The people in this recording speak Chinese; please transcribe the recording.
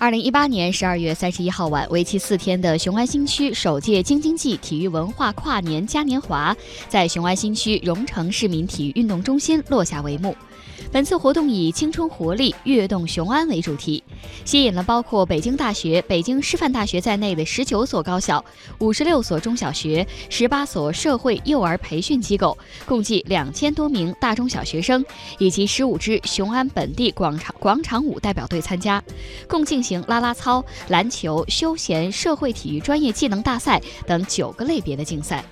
二零一八年十二月三十一号晚，为期四天的雄安新区首届京津冀体育文化跨年嘉年华在雄安新区荣城市民体育运动中心落下帷幕。本次活动以“青春活力，跃动雄安”为主题，吸引了包括北京大学、北京师范大学在内的十九所高校、五十六所中小学、十八所社会幼儿培训机构，共计两千多名大中小学生，以及十五支雄安本地广场广场舞代表队参加，共进行啦啦操、篮球、休闲、社会体育专业技能大赛等九个类别的竞赛。